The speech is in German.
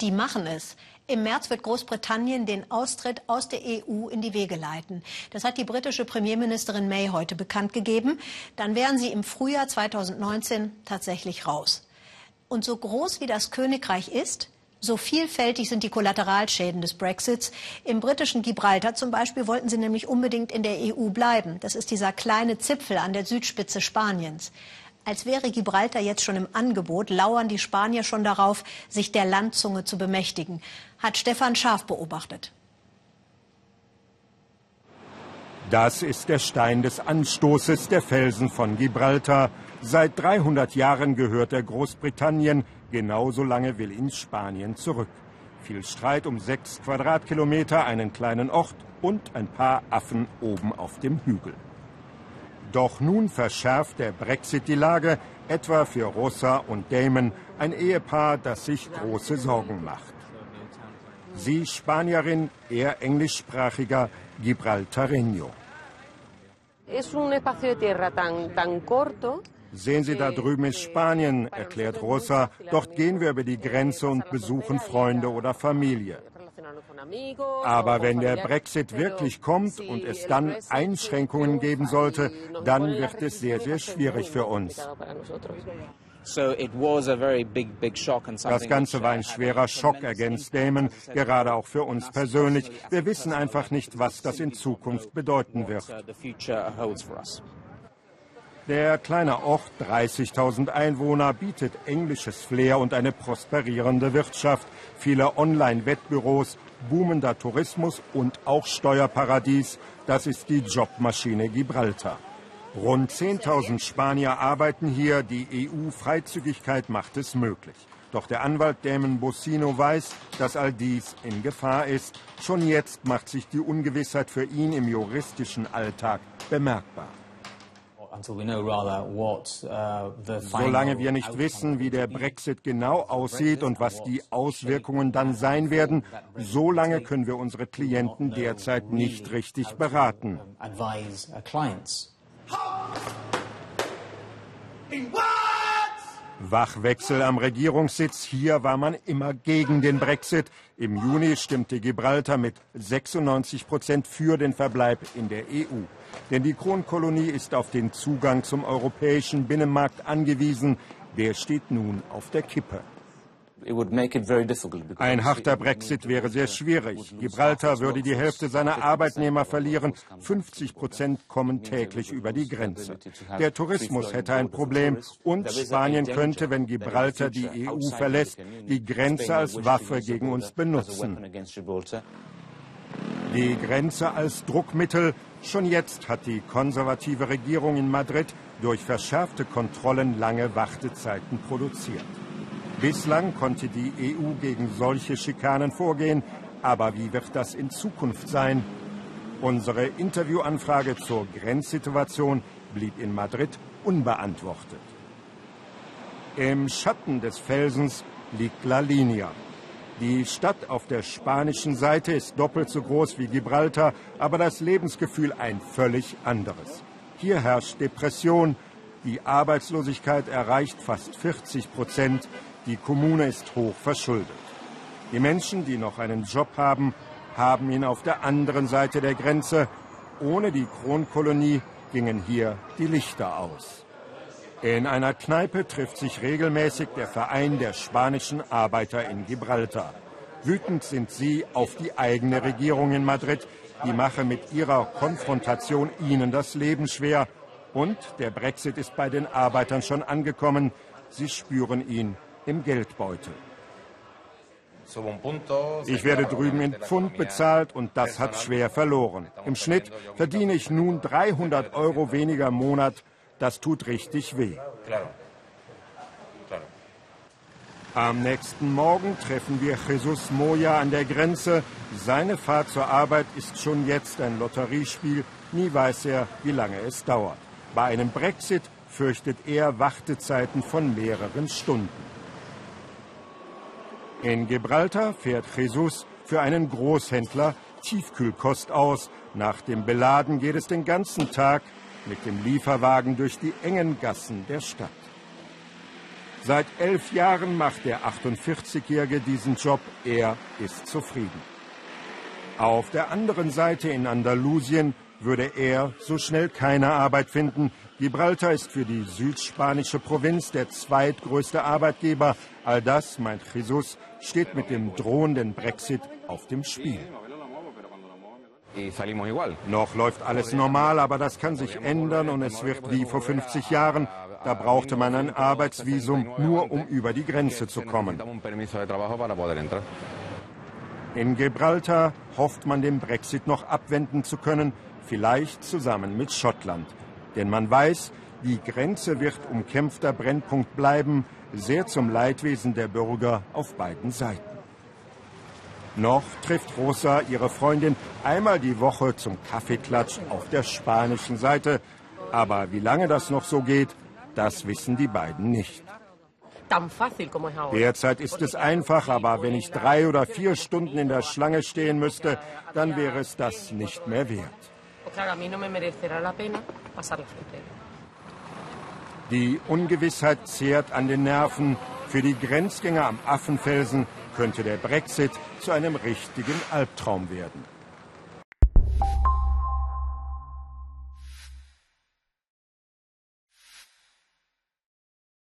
die machen es. Im März wird Großbritannien den Austritt aus der EU in die Wege leiten. Das hat die britische Premierministerin May heute bekannt gegeben. Dann wären sie im Frühjahr 2019 tatsächlich raus. Und so groß wie das Königreich ist, so vielfältig sind die Kollateralschäden des Brexits. Im britischen Gibraltar zum Beispiel wollten sie nämlich unbedingt in der EU bleiben. Das ist dieser kleine Zipfel an der Südspitze Spaniens. Als wäre Gibraltar jetzt schon im Angebot, lauern die Spanier schon darauf, sich der Landzunge zu bemächtigen, hat Stefan Scharf beobachtet. Das ist der Stein des Anstoßes der Felsen von Gibraltar. Seit 300 Jahren gehört er Großbritannien, genauso lange will ihn Spanien zurück. Viel Streit um sechs Quadratkilometer, einen kleinen Ort und ein paar Affen oben auf dem Hügel. Doch nun verschärft der Brexit die Lage, etwa für Rosa und Damon, ein Ehepaar, das sich große Sorgen macht. Sie Spanierin, er englischsprachiger Gibraltareño. Sehen Sie, da drüben ist Spanien, erklärt Rosa. Dort gehen wir über die Grenze und besuchen Freunde oder Familie. Aber wenn der Brexit wirklich kommt und es dann Einschränkungen geben sollte, dann wird es sehr, sehr schwierig für uns. Das Ganze war ein schwerer Schock, ergänzt Damon, gerade auch für uns persönlich. Wir wissen einfach nicht, was das in Zukunft bedeuten wird. Der kleine Ort, 30.000 Einwohner, bietet englisches Flair und eine prosperierende Wirtschaft, viele Online-Wettbüros, boomender Tourismus und auch Steuerparadies. Das ist die Jobmaschine Gibraltar. Rund 10.000 Spanier arbeiten hier. Die EU-Freizügigkeit macht es möglich. Doch der Anwalt Damon Bocino weiß, dass all dies in Gefahr ist. Schon jetzt macht sich die Ungewissheit für ihn im juristischen Alltag bemerkbar. Uh, Solange wir nicht wissen, wie der Brexit genau aussieht und was die Auswirkungen dann sein werden, solange können wir unsere Klienten derzeit nicht richtig beraten. Wachwechsel am Regierungssitz. Hier war man immer gegen den Brexit. Im Juni stimmte Gibraltar mit 96 Prozent für den Verbleib in der EU. Denn die Kronkolonie ist auf den Zugang zum europäischen Binnenmarkt angewiesen. Der steht nun auf der Kippe. Ein harter Brexit wäre sehr schwierig. Gibraltar würde die Hälfte seiner Arbeitnehmer verlieren. 50 Prozent kommen täglich über die Grenze. Der Tourismus hätte ein Problem und Spanien könnte, wenn Gibraltar die EU verlässt, die Grenze als Waffe gegen uns benutzen. Die Grenze als Druckmittel. Schon jetzt hat die konservative Regierung in Madrid durch verschärfte Kontrollen lange Wartezeiten produziert. Bislang konnte die EU gegen solche Schikanen vorgehen. Aber wie wird das in Zukunft sein? Unsere Interviewanfrage zur Grenzsituation blieb in Madrid unbeantwortet. Im Schatten des Felsens liegt La Linea. Die Stadt auf der spanischen Seite ist doppelt so groß wie Gibraltar, aber das Lebensgefühl ein völlig anderes. Hier herrscht Depression, die Arbeitslosigkeit erreicht fast 40 Prozent, die Kommune ist hoch verschuldet. Die Menschen, die noch einen Job haben, haben ihn auf der anderen Seite der Grenze. Ohne die Kronkolonie gingen hier die Lichter aus. In einer Kneipe trifft sich regelmäßig der Verein der spanischen Arbeiter in Gibraltar. Wütend sind sie auf die eigene Regierung in Madrid. Die mache mit ihrer Konfrontation ihnen das Leben schwer. Und der Brexit ist bei den Arbeitern schon angekommen. Sie spüren ihn im Geldbeutel. Ich werde drüben in Pfund bezahlt und das hat schwer verloren. Im Schnitt verdiene ich nun 300 Euro weniger im Monat. Das tut richtig weh. Am nächsten Morgen treffen wir Jesus Moya an der Grenze. Seine Fahrt zur Arbeit ist schon jetzt ein Lotteriespiel. Nie weiß er, wie lange es dauert. Bei einem Brexit fürchtet er Wartezeiten von mehreren Stunden. In Gibraltar fährt Jesus für einen Großhändler Tiefkühlkost aus. Nach dem Beladen geht es den ganzen Tag mit dem Lieferwagen durch die engen Gassen der Stadt. Seit elf Jahren macht der 48-Jährige diesen Job. Er ist zufrieden. Auf der anderen Seite in Andalusien würde er so schnell keine Arbeit finden. Gibraltar ist für die südspanische Provinz der zweitgrößte Arbeitgeber. All das, meint Jesus, steht mit dem drohenden Brexit auf dem Spiel. Noch läuft alles normal, aber das kann sich ändern und es wird wie vor 50 Jahren. Da brauchte man ein Arbeitsvisum, nur um über die Grenze zu kommen. In Gibraltar hofft man, den Brexit noch abwenden zu können, vielleicht zusammen mit Schottland. Denn man weiß, die Grenze wird umkämpfter Brennpunkt bleiben, sehr zum Leidwesen der Bürger auf beiden Seiten. Noch trifft Rosa ihre Freundin einmal die Woche zum Kaffeeklatsch auf der spanischen Seite. Aber wie lange das noch so geht, das wissen die beiden nicht. Derzeit ist es einfach, aber wenn ich drei oder vier Stunden in der Schlange stehen müsste, dann wäre es das nicht mehr wert. Die Ungewissheit zehrt an den Nerven. Für die Grenzgänger am Affenfelsen könnte der Brexit zu einem richtigen Albtraum werden.